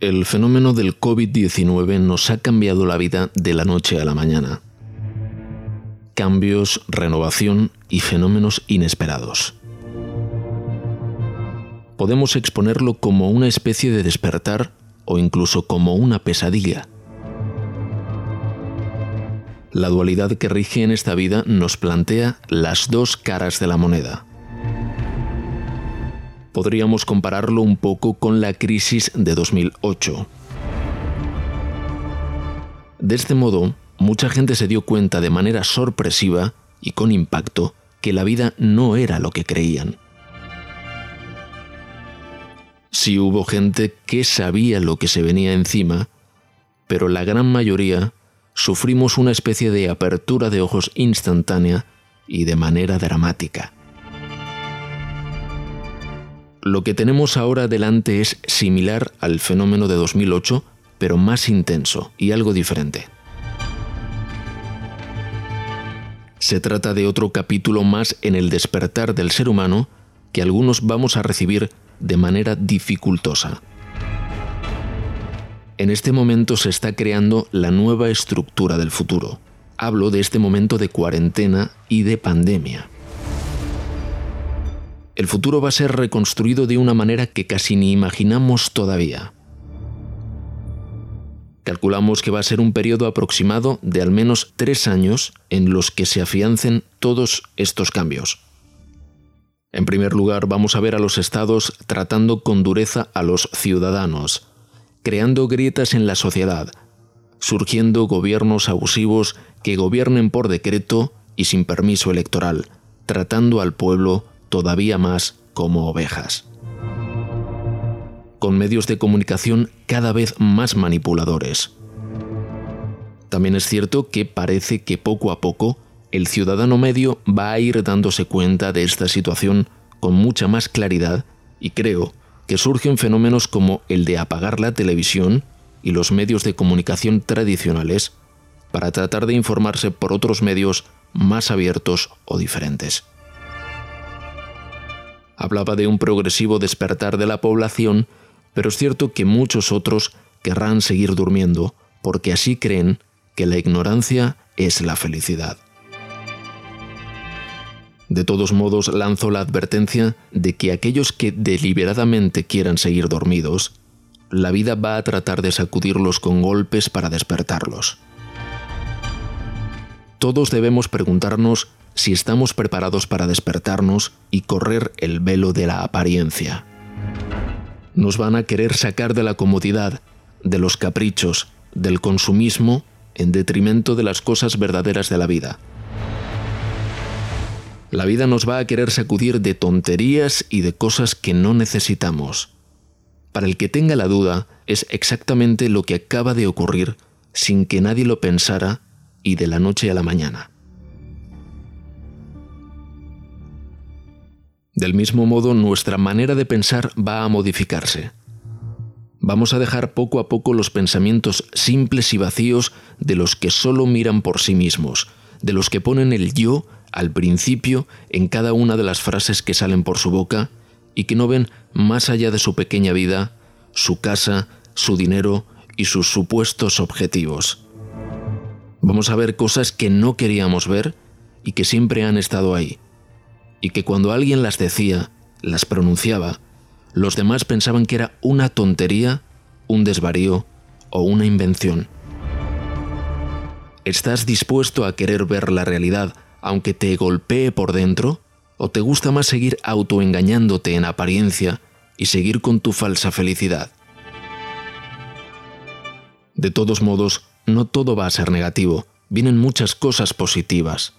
El fenómeno del COVID-19 nos ha cambiado la vida de la noche a la mañana. Cambios, renovación y fenómenos inesperados. Podemos exponerlo como una especie de despertar o incluso como una pesadilla. La dualidad que rige en esta vida nos plantea las dos caras de la moneda podríamos compararlo un poco con la crisis de 2008. De este modo, mucha gente se dio cuenta de manera sorpresiva y con impacto que la vida no era lo que creían. Sí hubo gente que sabía lo que se venía encima, pero la gran mayoría sufrimos una especie de apertura de ojos instantánea y de manera dramática. Lo que tenemos ahora delante es similar al fenómeno de 2008, pero más intenso y algo diferente. Se trata de otro capítulo más en el despertar del ser humano que algunos vamos a recibir de manera dificultosa. En este momento se está creando la nueva estructura del futuro. Hablo de este momento de cuarentena y de pandemia el futuro va a ser reconstruido de una manera que casi ni imaginamos todavía. Calculamos que va a ser un periodo aproximado de al menos tres años en los que se afiancen todos estos cambios. En primer lugar, vamos a ver a los estados tratando con dureza a los ciudadanos, creando grietas en la sociedad, surgiendo gobiernos abusivos que gobiernen por decreto y sin permiso electoral, tratando al pueblo todavía más como ovejas. Con medios de comunicación cada vez más manipuladores. También es cierto que parece que poco a poco el ciudadano medio va a ir dándose cuenta de esta situación con mucha más claridad y creo que surgen fenómenos como el de apagar la televisión y los medios de comunicación tradicionales para tratar de informarse por otros medios más abiertos o diferentes hablaba de un progresivo despertar de la población, pero es cierto que muchos otros querrán seguir durmiendo, porque así creen que la ignorancia es la felicidad. De todos modos, lanzo la advertencia de que aquellos que deliberadamente quieran seguir dormidos, la vida va a tratar de sacudirlos con golpes para despertarlos. Todos debemos preguntarnos si estamos preparados para despertarnos y correr el velo de la apariencia. Nos van a querer sacar de la comodidad, de los caprichos, del consumismo, en detrimento de las cosas verdaderas de la vida. La vida nos va a querer sacudir de tonterías y de cosas que no necesitamos. Para el que tenga la duda, es exactamente lo que acaba de ocurrir sin que nadie lo pensara y de la noche a la mañana. Del mismo modo, nuestra manera de pensar va a modificarse. Vamos a dejar poco a poco los pensamientos simples y vacíos de los que solo miran por sí mismos, de los que ponen el yo al principio en cada una de las frases que salen por su boca y que no ven más allá de su pequeña vida, su casa, su dinero y sus supuestos objetivos. Vamos a ver cosas que no queríamos ver y que siempre han estado ahí y que cuando alguien las decía, las pronunciaba, los demás pensaban que era una tontería, un desvarío o una invención. ¿Estás dispuesto a querer ver la realidad aunque te golpee por dentro? ¿O te gusta más seguir autoengañándote en apariencia y seguir con tu falsa felicidad? De todos modos, no todo va a ser negativo, vienen muchas cosas positivas.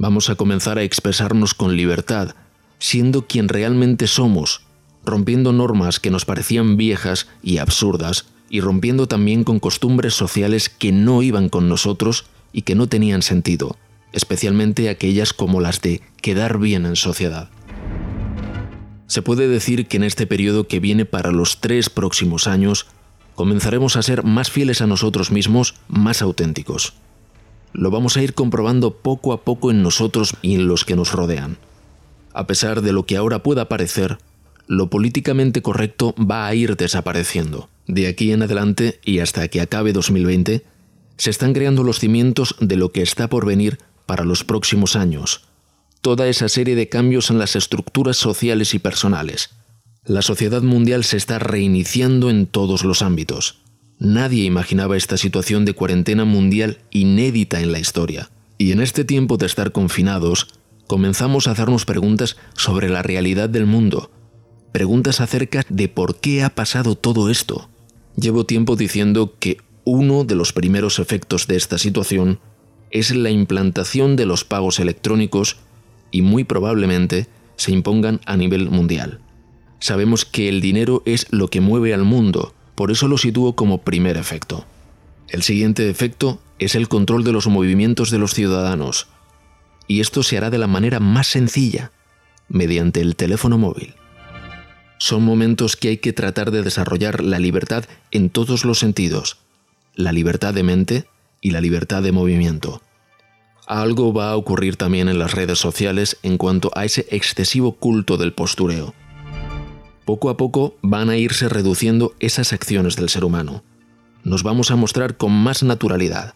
Vamos a comenzar a expresarnos con libertad, siendo quien realmente somos, rompiendo normas que nos parecían viejas y absurdas, y rompiendo también con costumbres sociales que no iban con nosotros y que no tenían sentido, especialmente aquellas como las de quedar bien en sociedad. Se puede decir que en este periodo que viene para los tres próximos años, comenzaremos a ser más fieles a nosotros mismos, más auténticos lo vamos a ir comprobando poco a poco en nosotros y en los que nos rodean. A pesar de lo que ahora pueda parecer, lo políticamente correcto va a ir desapareciendo. De aquí en adelante y hasta que acabe 2020, se están creando los cimientos de lo que está por venir para los próximos años. Toda esa serie de cambios en las estructuras sociales y personales. La sociedad mundial se está reiniciando en todos los ámbitos. Nadie imaginaba esta situación de cuarentena mundial inédita en la historia. Y en este tiempo de estar confinados, comenzamos a hacernos preguntas sobre la realidad del mundo, preguntas acerca de por qué ha pasado todo esto. Llevo tiempo diciendo que uno de los primeros efectos de esta situación es la implantación de los pagos electrónicos y muy probablemente se impongan a nivel mundial. Sabemos que el dinero es lo que mueve al mundo, por eso lo sitúo como primer efecto. El siguiente efecto es el control de los movimientos de los ciudadanos, y esto se hará de la manera más sencilla, mediante el teléfono móvil. Son momentos que hay que tratar de desarrollar la libertad en todos los sentidos, la libertad de mente y la libertad de movimiento. Algo va a ocurrir también en las redes sociales en cuanto a ese excesivo culto del postureo. Poco a poco van a irse reduciendo esas acciones del ser humano. Nos vamos a mostrar con más naturalidad.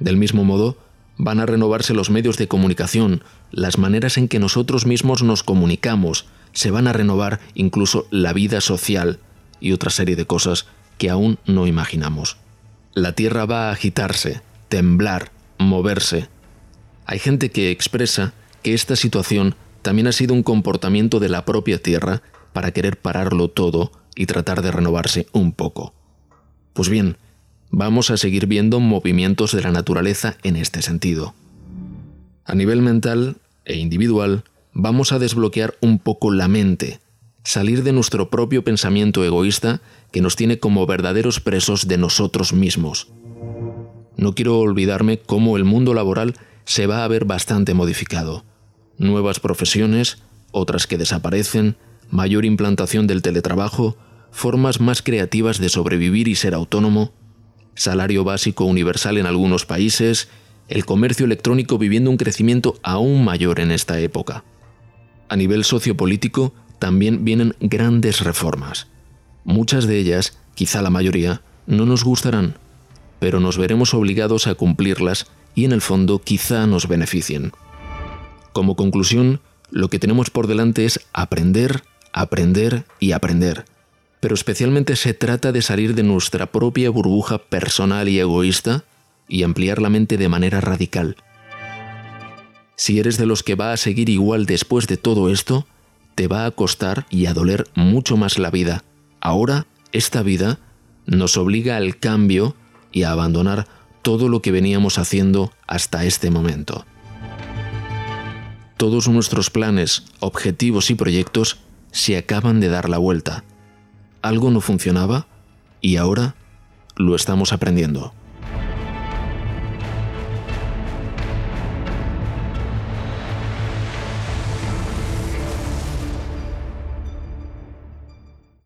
Del mismo modo, van a renovarse los medios de comunicación, las maneras en que nosotros mismos nos comunicamos, se van a renovar incluso la vida social y otra serie de cosas que aún no imaginamos. La Tierra va a agitarse, temblar, moverse. Hay gente que expresa que esta situación también ha sido un comportamiento de la propia Tierra para querer pararlo todo y tratar de renovarse un poco. Pues bien, vamos a seguir viendo movimientos de la naturaleza en este sentido. A nivel mental e individual, vamos a desbloquear un poco la mente, salir de nuestro propio pensamiento egoísta que nos tiene como verdaderos presos de nosotros mismos. No quiero olvidarme cómo el mundo laboral se va a ver bastante modificado. Nuevas profesiones, otras que desaparecen, mayor implantación del teletrabajo, formas más creativas de sobrevivir y ser autónomo, salario básico universal en algunos países, el comercio electrónico viviendo un crecimiento aún mayor en esta época. A nivel sociopolítico también vienen grandes reformas. Muchas de ellas, quizá la mayoría, no nos gustarán, pero nos veremos obligados a cumplirlas y en el fondo quizá nos beneficien. Como conclusión, lo que tenemos por delante es aprender, aprender y aprender. Pero especialmente se trata de salir de nuestra propia burbuja personal y egoísta y ampliar la mente de manera radical. Si eres de los que va a seguir igual después de todo esto, te va a costar y a doler mucho más la vida. Ahora, esta vida nos obliga al cambio y a abandonar todo lo que veníamos haciendo hasta este momento. Todos nuestros planes, objetivos y proyectos se acaban de dar la vuelta. Algo no funcionaba y ahora lo estamos aprendiendo.